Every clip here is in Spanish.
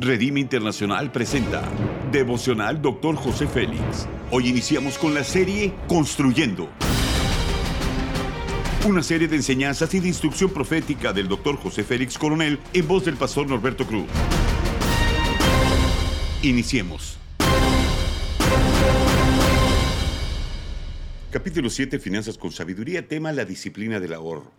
Redime Internacional presenta Devocional Dr. José Félix. Hoy iniciamos con la serie Construyendo. Una serie de enseñanzas y de instrucción profética del Dr. José Félix Coronel en voz del pastor Norberto Cruz. Iniciemos. Capítulo 7, Finanzas con Sabiduría, tema la disciplina del ahorro.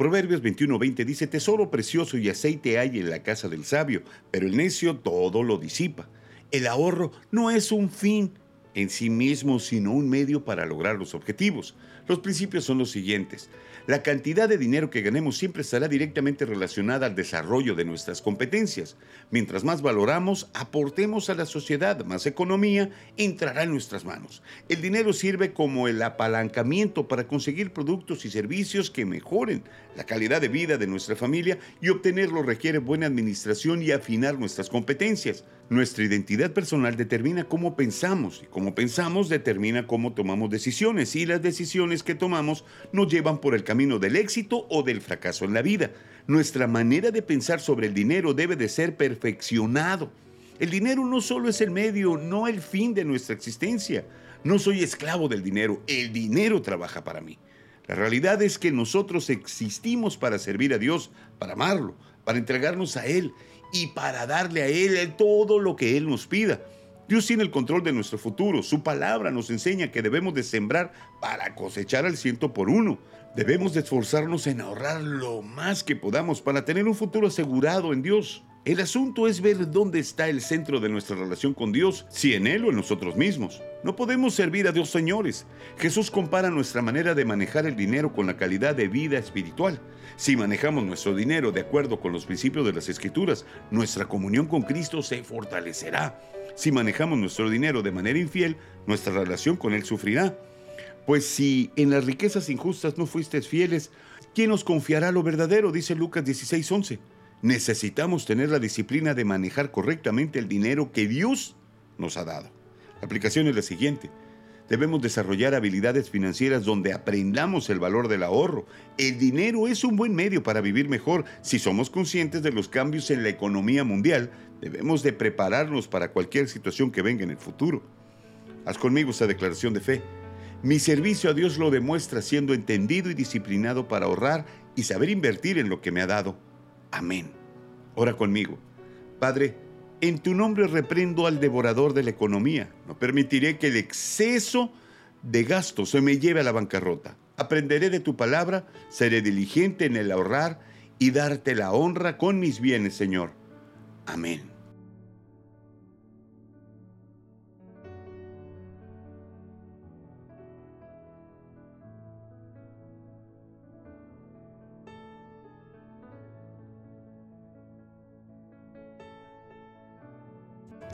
Proverbios 21:20 dice, Tesoro precioso y aceite hay en la casa del sabio, pero el necio todo lo disipa. El ahorro no es un fin en sí mismo, sino un medio para lograr los objetivos. Los principios son los siguientes. La cantidad de dinero que ganemos siempre estará directamente relacionada al desarrollo de nuestras competencias. Mientras más valoramos, aportemos a la sociedad, más economía entrará en nuestras manos. El dinero sirve como el apalancamiento para conseguir productos y servicios que mejoren la calidad de vida de nuestra familia y obtenerlo requiere buena administración y afinar nuestras competencias. Nuestra identidad personal determina cómo pensamos y cómo pensamos determina cómo tomamos decisiones y las decisiones que tomamos nos llevan por el camino del éxito o del fracaso en la vida. Nuestra manera de pensar sobre el dinero debe de ser perfeccionado. El dinero no solo es el medio, no el fin de nuestra existencia. No soy esclavo del dinero, el dinero trabaja para mí. La realidad es que nosotros existimos para servir a Dios, para amarlo, para entregarnos a Él y para darle a Él todo lo que Él nos pida. Dios tiene el control de nuestro futuro. Su palabra nos enseña que debemos de sembrar para cosechar al ciento por uno. Debemos de esforzarnos en ahorrar lo más que podamos para tener un futuro asegurado en Dios. El asunto es ver dónde está el centro de nuestra relación con Dios, si en Él o en nosotros mismos. No podemos servir a Dios señores. Jesús compara nuestra manera de manejar el dinero con la calidad de vida espiritual. Si manejamos nuestro dinero de acuerdo con los principios de las Escrituras, nuestra comunión con Cristo se fortalecerá. Si manejamos nuestro dinero de manera infiel, nuestra relación con Él sufrirá. Pues si en las riquezas injustas no fuisteis fieles, ¿quién os confiará lo verdadero? Dice Lucas 16:11. Necesitamos tener la disciplina de manejar correctamente el dinero que Dios nos ha dado. La aplicación es la siguiente. Debemos desarrollar habilidades financieras donde aprendamos el valor del ahorro. El dinero es un buen medio para vivir mejor. Si somos conscientes de los cambios en la economía mundial, debemos de prepararnos para cualquier situación que venga en el futuro. Haz conmigo esta declaración de fe. Mi servicio a Dios lo demuestra siendo entendido y disciplinado para ahorrar y saber invertir en lo que me ha dado. Amén. Ora conmigo. Padre, en tu nombre reprendo al devorador de la economía. No permitiré que el exceso de gasto se me lleve a la bancarrota. Aprenderé de tu palabra, seré diligente en el ahorrar y darte la honra con mis bienes, Señor. Amén.